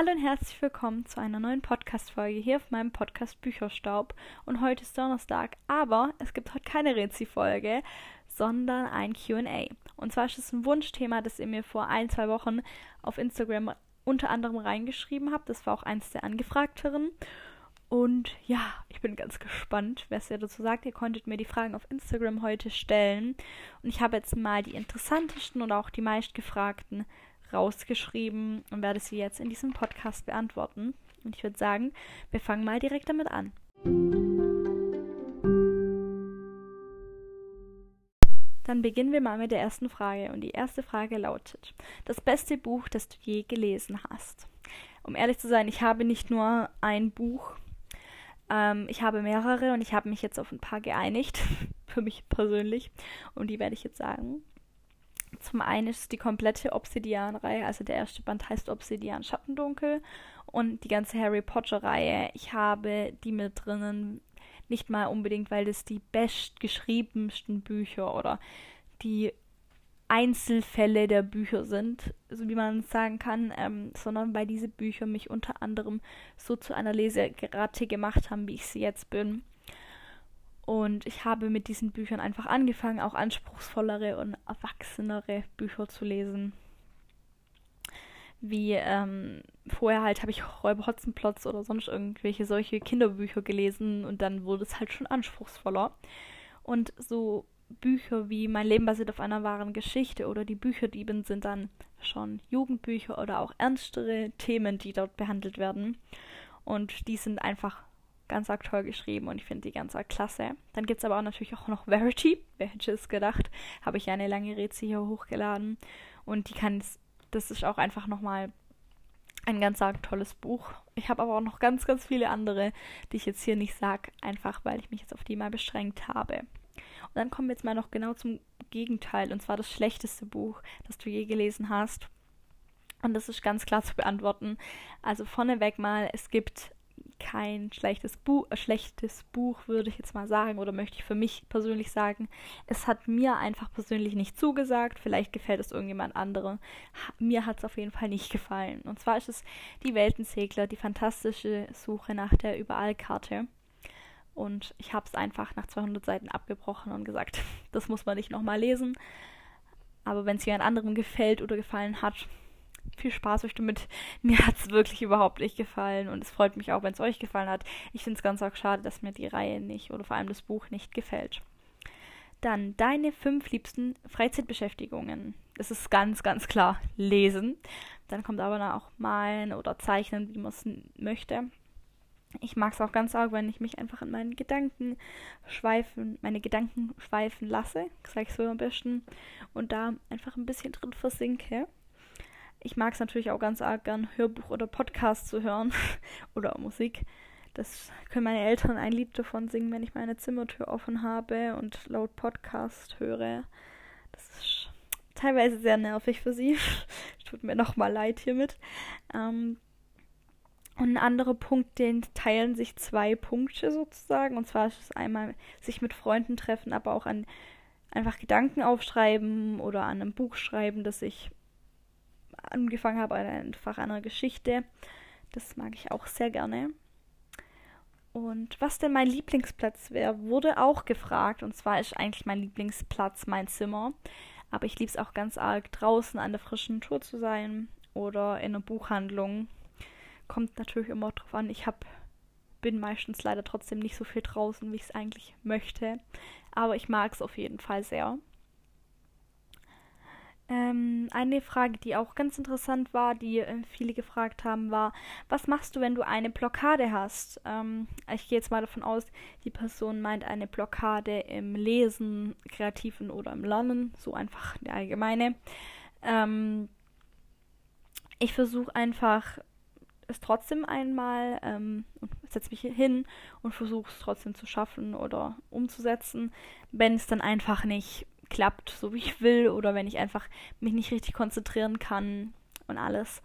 Hallo und herzlich willkommen zu einer neuen Podcast-Folge hier auf meinem Podcast Bücherstaub. Und heute ist Donnerstag, aber es gibt heute keine Rezi-Folge, sondern ein QA. Und zwar ist es ein Wunschthema, das ihr mir vor ein, zwei Wochen auf Instagram unter anderem reingeschrieben habt. Das war auch eins der angefragteren. Und ja, ich bin ganz gespannt, was ihr dazu sagt. Ihr konntet mir die Fragen auf Instagram heute stellen. Und ich habe jetzt mal die interessantesten und auch die meistgefragten rausgeschrieben und werde sie jetzt in diesem Podcast beantworten. Und ich würde sagen, wir fangen mal direkt damit an. Dann beginnen wir mal mit der ersten Frage. Und die erste Frage lautet: Das beste Buch, das du je gelesen hast? Um ehrlich zu sein, ich habe nicht nur ein Buch, ähm, ich habe mehrere und ich habe mich jetzt auf ein paar geeinigt, für mich persönlich. Und die werde ich jetzt sagen. Zum einen ist es die komplette Obsidian-Reihe, also der erste Band heißt Obsidian Schattendunkel und die ganze Harry Potter-Reihe. Ich habe die mit drinnen, nicht mal unbedingt, weil das die bestgeschriebensten Bücher oder die Einzelfälle der Bücher sind, so wie man sagen kann, ähm, sondern weil diese Bücher mich unter anderem so zu einer Leseratte gemacht haben, wie ich sie jetzt bin. Und ich habe mit diesen Büchern einfach angefangen, auch anspruchsvollere und erwachsenere Bücher zu lesen. Wie ähm, vorher halt habe ich Räuber Hotzenplotz oder sonst irgendwelche solche Kinderbücher gelesen und dann wurde es halt schon anspruchsvoller. Und so Bücher wie Mein Leben basiert auf einer wahren Geschichte oder Die Bücherdieben sind dann schon Jugendbücher oder auch ernstere Themen, die dort behandelt werden. Und die sind einfach ganz arg toll geschrieben und ich finde die ganz arg klasse. Dann gibt es aber auch natürlich auch noch Verity. Wer hätte es gedacht? Habe ich ja eine lange Rätsel hier hochgeladen. Und die kann, das ist auch einfach nochmal ein ganz arg tolles Buch. Ich habe aber auch noch ganz, ganz viele andere, die ich jetzt hier nicht sage, einfach weil ich mich jetzt auf die mal beschränkt habe. Und dann kommen wir jetzt mal noch genau zum Gegenteil, und zwar das schlechteste Buch, das du je gelesen hast. Und das ist ganz klar zu beantworten. Also vorneweg mal, es gibt kein schlechtes Buch, äh, schlechtes Buch, würde ich jetzt mal sagen, oder möchte ich für mich persönlich sagen. Es hat mir einfach persönlich nicht zugesagt. Vielleicht gefällt es irgendjemand anderem. Mir hat es auf jeden Fall nicht gefallen. Und zwar ist es die Weltensegler, die fantastische Suche nach der Überallkarte. Und ich habe es einfach nach 200 Seiten abgebrochen und gesagt, das muss man nicht nochmal lesen. Aber wenn es jemand anderem gefällt oder gefallen hat, viel Spaß euch damit. Mir hat es wirklich überhaupt nicht gefallen und es freut mich auch, wenn es euch gefallen hat. Ich finde es ganz arg schade, dass mir die Reihe nicht oder vor allem das Buch nicht gefällt. Dann deine fünf liebsten Freizeitbeschäftigungen. Das ist ganz, ganz klar lesen. Dann kommt aber auch malen oder zeichnen, wie man es möchte. Ich mag es auch ganz arg, wenn ich mich einfach in meinen Gedanken schweifen, meine Gedanken schweifen lasse, sage ich so am besten, und da einfach ein bisschen drin versinke. Ich mag es natürlich auch ganz arg gern, Hörbuch oder Podcast zu hören oder Musik. Das können meine Eltern ein Lied davon singen, wenn ich meine Zimmertür offen habe und laut Podcast höre. Das ist teilweise sehr nervig für sie. Tut mir nochmal leid hiermit. Ähm, und ein anderer Punkt, den teilen sich zwei Punkte sozusagen. Und zwar ist es einmal sich mit Freunden treffen, aber auch an einfach Gedanken aufschreiben oder an einem Buch schreiben, das ich angefangen habe, einfach einer Geschichte. Das mag ich auch sehr gerne. Und was denn mein Lieblingsplatz wäre, wurde auch gefragt. Und zwar ist eigentlich mein Lieblingsplatz mein Zimmer. Aber ich liebe es auch ganz arg, draußen an der frischen Tour zu sein oder in einer Buchhandlung. Kommt natürlich immer drauf an. Ich hab, bin meistens leider trotzdem nicht so viel draußen, wie ich es eigentlich möchte. Aber ich mag es auf jeden Fall sehr. Ähm, eine Frage, die auch ganz interessant war, die äh, viele gefragt haben, war, was machst du, wenn du eine Blockade hast? Ähm, ich gehe jetzt mal davon aus, die Person meint eine Blockade im Lesen, Kreativen oder im Lernen, so einfach der allgemeine. Ähm, ich versuche einfach es trotzdem einmal ähm, setze mich hin und versuche es trotzdem zu schaffen oder umzusetzen, wenn es dann einfach nicht klappt, so wie ich will, oder wenn ich einfach mich nicht richtig konzentrieren kann und alles.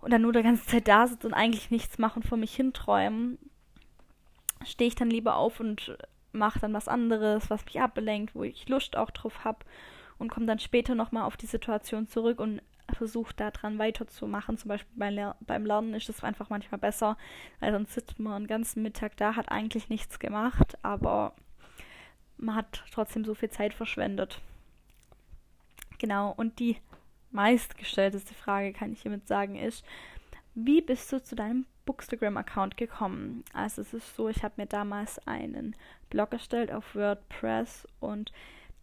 Und dann nur die ganze Zeit da sitze und eigentlich nichts mache und vor mich hinträumen, stehe ich dann lieber auf und mache dann was anderes, was mich ablenkt, wo ich Lust auch drauf habe und komme dann später nochmal auf die Situation zurück und versucht, daran weiterzumachen. Zum Beispiel bei Ler beim Lernen ist es einfach manchmal besser, weil sonst sitzt man einen ganzen Mittag da, hat eigentlich nichts gemacht, aber man hat trotzdem so viel Zeit verschwendet. Genau, und die meistgestellteste Frage, kann ich hiermit sagen, ist, wie bist du zu deinem Bookstagram-Account gekommen? Also es ist so, ich habe mir damals einen Blog erstellt auf WordPress und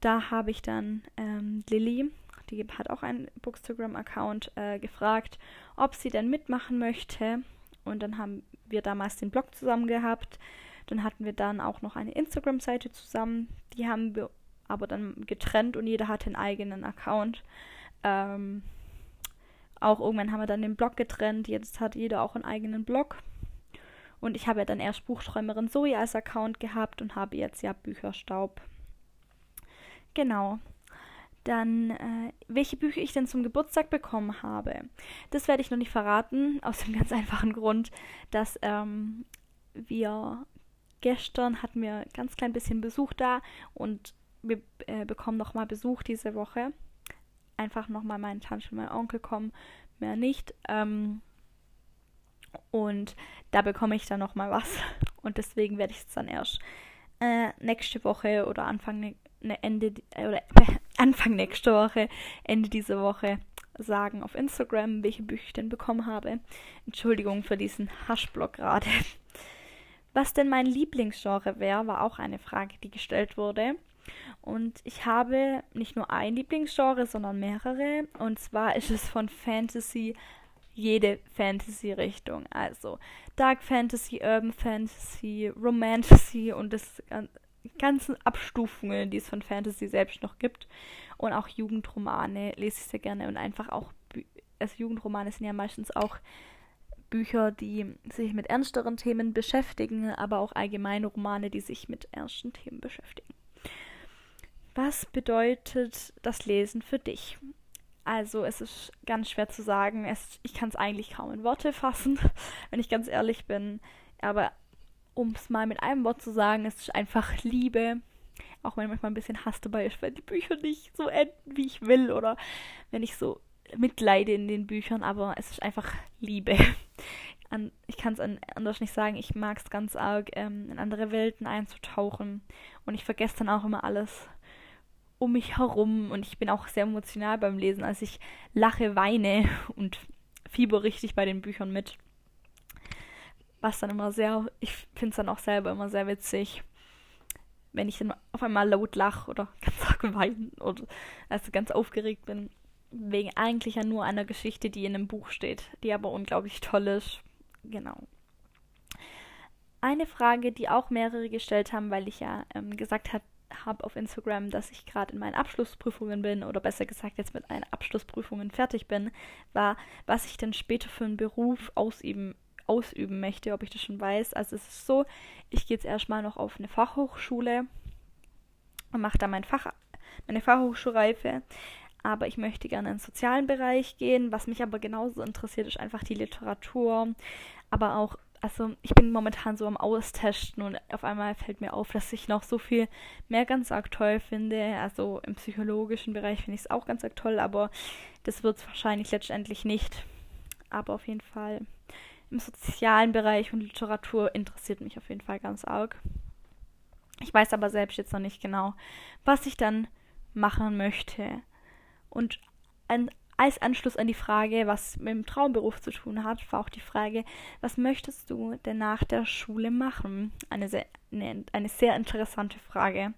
da habe ich dann ähm, Lilly, die hat auch einen Bookstagram-Account, äh, gefragt, ob sie denn mitmachen möchte. Und dann haben wir damals den Blog zusammen gehabt. Dann hatten wir dann auch noch eine Instagram-Seite zusammen. Die haben wir aber dann getrennt und jeder hatte einen eigenen Account. Ähm, auch irgendwann haben wir dann den Blog getrennt. Jetzt hat jeder auch einen eigenen Blog. Und ich habe ja dann erst Buchträumerin Zoe als Account gehabt und habe jetzt ja Bücherstaub. Genau. Dann, äh, welche Bücher ich denn zum Geburtstag bekommen habe. Das werde ich noch nicht verraten, aus dem ganz einfachen Grund, dass ähm, wir gestern hatten wir ganz klein bisschen Besuch da und wir äh, bekommen nochmal Besuch diese Woche. Einfach nochmal meine Tante und mein Onkel kommen, mehr nicht. Ähm, und da bekomme ich dann nochmal was. Und deswegen werde ich es dann erst äh, nächste Woche oder Anfang ne, Ende äh, oder Anfang nächste Woche, Ende dieser Woche sagen auf Instagram, welche Bücher ich denn bekommen habe. Entschuldigung für diesen Haschblock gerade. Was denn mein Lieblingsgenre wäre, war auch eine Frage, die gestellt wurde. Und ich habe nicht nur ein Lieblingsgenre, sondern mehrere. Und zwar ist es von Fantasy jede Fantasy-Richtung. Also Dark Fantasy, Urban Fantasy, Romantasy und das ganzen Abstufungen, die es von Fantasy selbst noch gibt. Und auch Jugendromane lese ich sehr gerne und einfach auch, also Jugendromane sind ja meistens auch Bücher, die sich mit ernsteren Themen beschäftigen, aber auch allgemeine Romane, die sich mit ernsten Themen beschäftigen. Was bedeutet das Lesen für dich? Also es ist ganz schwer zu sagen. Es, ich kann es eigentlich kaum in Worte fassen, wenn ich ganz ehrlich bin. Aber um es mal mit einem Wort zu sagen, es ist einfach Liebe. Auch wenn manchmal ein bisschen Hass dabei ist, wenn die Bücher nicht so enden, wie ich will. Oder wenn ich so mitleide in den Büchern. Aber es ist einfach Liebe. An, ich kann es anders nicht sagen. Ich mag es ganz arg, ähm, in andere Welten einzutauchen. Und ich vergesse dann auch immer alles um mich herum und ich bin auch sehr emotional beim Lesen. Also ich lache, weine und fieber richtig bei den Büchern mit. Was dann immer sehr, ich finde es dann auch selber immer sehr witzig, wenn ich dann auf einmal laut lache oder ganz arg weine oder also ganz aufgeregt bin. Wegen eigentlich ja nur einer Geschichte, die in einem Buch steht, die aber unglaublich toll ist. Genau. Eine Frage, die auch mehrere gestellt haben, weil ich ja ähm, gesagt habe, habe auf Instagram, dass ich gerade in meinen Abschlussprüfungen bin oder besser gesagt jetzt mit meinen Abschlussprüfungen fertig bin, war, was ich denn später für einen Beruf ausüben, ausüben möchte, ob ich das schon weiß. Also es ist so, ich gehe jetzt erstmal noch auf eine Fachhochschule und mache da mein Fach, meine Fachhochschulreife. Aber ich möchte gerne in den sozialen Bereich gehen. Was mich aber genauso interessiert, ist einfach die Literatur, aber auch also ich bin momentan so am Austesten und auf einmal fällt mir auf, dass ich noch so viel mehr ganz arg toll finde. Also im psychologischen Bereich finde ich es auch ganz arg toll, aber das wird es wahrscheinlich letztendlich nicht. Aber auf jeden Fall im sozialen Bereich und Literatur interessiert mich auf jeden Fall ganz arg. Ich weiß aber selbst jetzt noch nicht genau, was ich dann machen möchte. Und ein als Anschluss an die Frage, was mit dem Traumberuf zu tun hat, war auch die Frage, was möchtest du denn nach der Schule machen? Eine sehr, eine, eine sehr interessante Frage.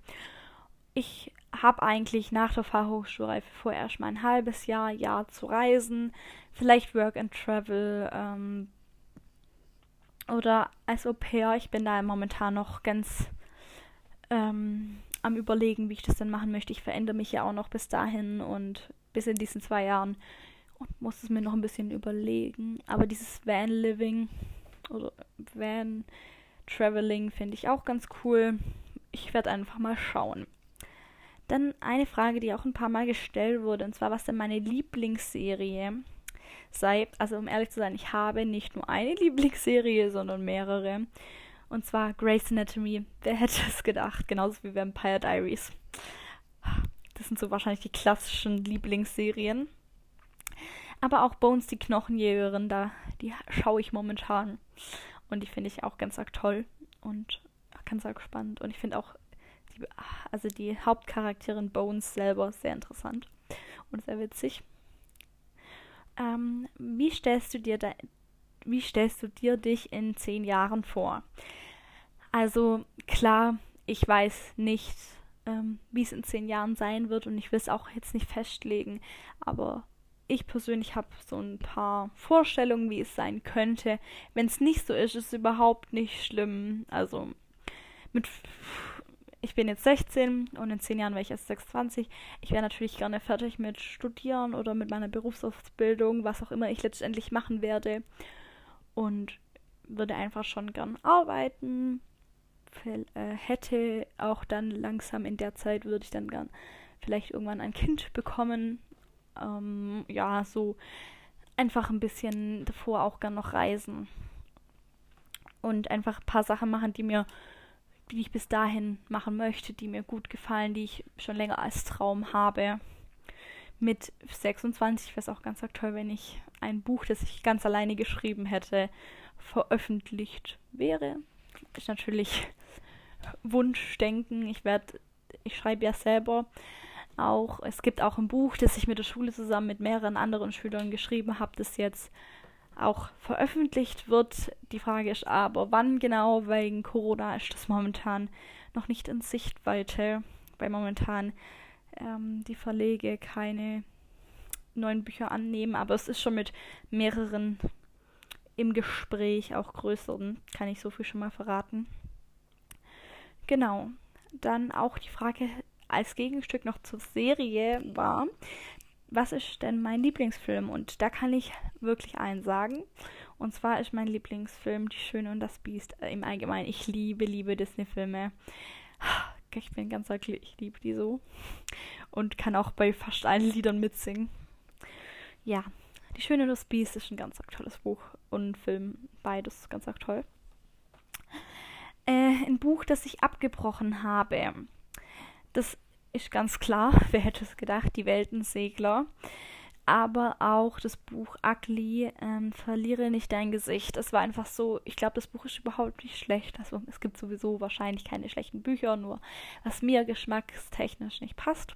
Ich habe eigentlich nach der Fachhochschulreife vorerst mal ein halbes Jahr, Jahr zu reisen, vielleicht Work and Travel ähm, oder als Au pair. Ich bin da momentan noch ganz ähm, am Überlegen, wie ich das denn machen möchte. Ich verändere mich ja auch noch bis dahin und bis in diesen zwei Jahren und muss es mir noch ein bisschen überlegen. Aber dieses Van Living oder Van Traveling finde ich auch ganz cool. Ich werde einfach mal schauen. Dann eine Frage, die auch ein paar Mal gestellt wurde, und zwar, was denn meine Lieblingsserie sei. Also, um ehrlich zu sein, ich habe nicht nur eine Lieblingsserie, sondern mehrere. Und zwar Grey's Anatomy. Wer hätte es gedacht? Genauso wie Vampire Diaries. Das sind so wahrscheinlich die klassischen Lieblingsserien. Aber auch Bones, die Knochenjägerin, da, die schaue ich momentan. Und die finde ich auch ganz arg toll und ganz arg spannend. Und ich finde auch die, also die Hauptcharakterin Bones selber sehr interessant und sehr witzig. Ähm, wie stellst du dir da, wie stellst du dir dich in zehn Jahren vor? Also klar, ich weiß nicht, ähm, wie es in zehn Jahren sein wird und ich will es auch jetzt nicht festlegen, aber ich persönlich habe so ein paar Vorstellungen, wie es sein könnte. Wenn es nicht so ist, ist es überhaupt nicht schlimm. Also mit ich bin jetzt 16 und in 10 Jahren wäre ich erst 26. Ich wäre natürlich gerne fertig mit Studieren oder mit meiner Berufsausbildung, was auch immer ich letztendlich machen werde. Und würde einfach schon gern arbeiten. Äh, hätte auch dann langsam in der Zeit, würde ich dann gern vielleicht irgendwann ein Kind bekommen ähm, ja, so einfach ein bisschen davor auch gern noch reisen. Und einfach ein paar Sachen machen, die mir, die ich bis dahin machen möchte, die mir gut gefallen, die ich schon länger als Traum habe. Mit 26 wäre es auch ganz toll, wenn ich ein Buch, das ich ganz alleine geschrieben hätte, veröffentlicht wäre. Ist natürlich Wunschdenken. Ich werde, ich schreibe ja selber auch, es gibt auch ein Buch, das ich mit der Schule zusammen mit mehreren anderen Schülern geschrieben habe, das jetzt auch veröffentlicht wird. Die Frage ist aber, wann genau, wegen Corona ist das momentan noch nicht in Sichtweite, weil momentan ähm, die Verlege keine neuen Bücher annehmen, aber es ist schon mit mehreren im Gespräch, auch größeren, kann ich so viel schon mal verraten. Genau. Dann auch die Frage als Gegenstück noch zur Serie war, was ist denn mein Lieblingsfilm? Und da kann ich wirklich einen sagen. Und zwar ist mein Lieblingsfilm Die Schöne und das Biest im Allgemeinen. Ich liebe, liebe Disney-Filme. Ich bin ganz glücklich, ich liebe die so. Und kann auch bei fast allen Liedern mitsingen. Ja, Die Schöne und das Biest ist ein ganz tolles Buch und Film. Beides ganz toll. Äh, ein Buch, das ich abgebrochen habe. Das ist ganz klar, wer hätte es gedacht, die Weltensegler. Aber auch das Buch Ugly, ähm, Verliere nicht dein Gesicht. Es war einfach so, ich glaube, das Buch ist überhaupt nicht schlecht. Also es gibt sowieso wahrscheinlich keine schlechten Bücher, nur was mir geschmackstechnisch nicht passt.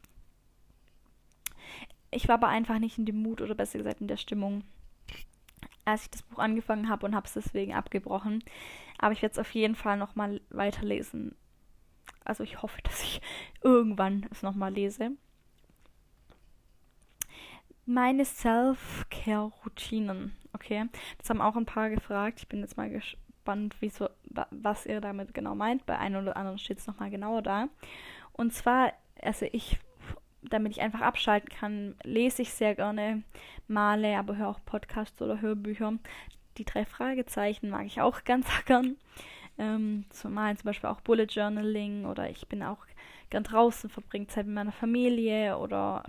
Ich war aber einfach nicht in dem Mut oder besser gesagt in der Stimmung, als ich das Buch angefangen habe und habe es deswegen abgebrochen. Aber ich werde es auf jeden Fall nochmal weiterlesen also ich hoffe, dass ich irgendwann es nochmal lese. Meine Self-Care-Routinen. Okay, das haben auch ein paar gefragt. Ich bin jetzt mal gespannt, wieso, was ihr damit genau meint. Bei einem oder anderen steht es nochmal genauer da. Und zwar, also ich, damit ich einfach abschalten kann, lese ich sehr gerne, male, aber höre auch Podcasts oder Hörbücher. Die drei Fragezeichen mag ich auch ganz gern. Ähm, zumal zum Beispiel auch Bullet Journaling oder ich bin auch gern draußen, verbringe Zeit mit meiner Familie oder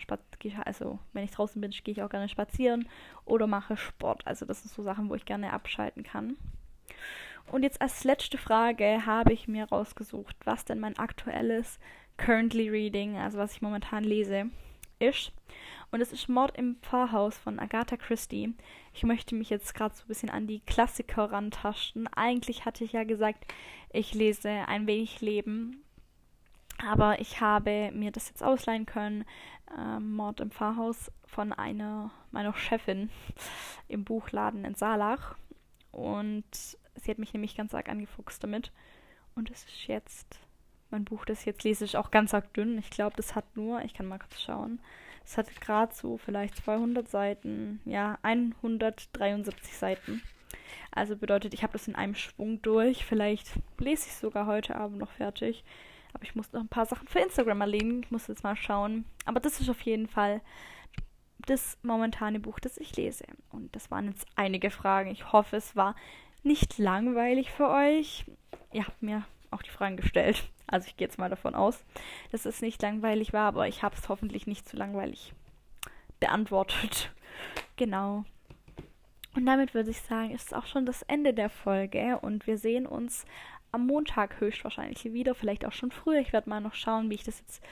also wenn ich draußen bin, gehe ich auch gerne spazieren oder mache Sport. Also das sind so Sachen, wo ich gerne abschalten kann. Und jetzt als letzte Frage habe ich mir rausgesucht, was denn mein aktuelles Currently Reading, also was ich momentan lese, ist. Und es ist Mord im Pfarrhaus von Agatha Christie. Ich möchte mich jetzt gerade so ein bisschen an die Klassiker rantasten. Eigentlich hatte ich ja gesagt, ich lese ein wenig Leben. Aber ich habe mir das jetzt ausleihen können. Äh, Mord im Pfarrhaus von einer meiner Chefin im Buchladen in Saalach. Und sie hat mich nämlich ganz arg angefuchst damit. Und es ist jetzt mein Buch, das ich jetzt lese, ist auch ganz arg dünn. Ich glaube, das hat nur, ich kann mal kurz schauen, es hat gerade so vielleicht 200 Seiten, ja, 173 Seiten. Also bedeutet, ich habe das in einem Schwung durch. Vielleicht lese ich sogar heute Abend noch fertig. Aber ich muss noch ein paar Sachen für Instagram erledigen. Ich muss jetzt mal schauen. Aber das ist auf jeden Fall das momentane Buch, das ich lese. Und das waren jetzt einige Fragen. Ich hoffe, es war nicht langweilig für euch. Ihr habt mir auch die Fragen gestellt. Also ich gehe jetzt mal davon aus, dass es nicht langweilig war, aber ich habe es hoffentlich nicht zu langweilig beantwortet. genau. Und damit würde ich sagen, ist auch schon das Ende der Folge und wir sehen uns am Montag höchstwahrscheinlich wieder, vielleicht auch schon früher. Ich werde mal noch schauen, wie ich das jetzt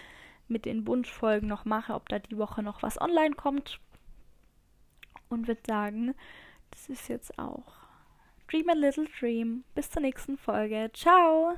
mit den Wunschfolgen noch mache, ob da die Woche noch was online kommt. und würde sagen, das ist jetzt auch Dream a Little Dream. Bis zur nächsten Folge. Ciao!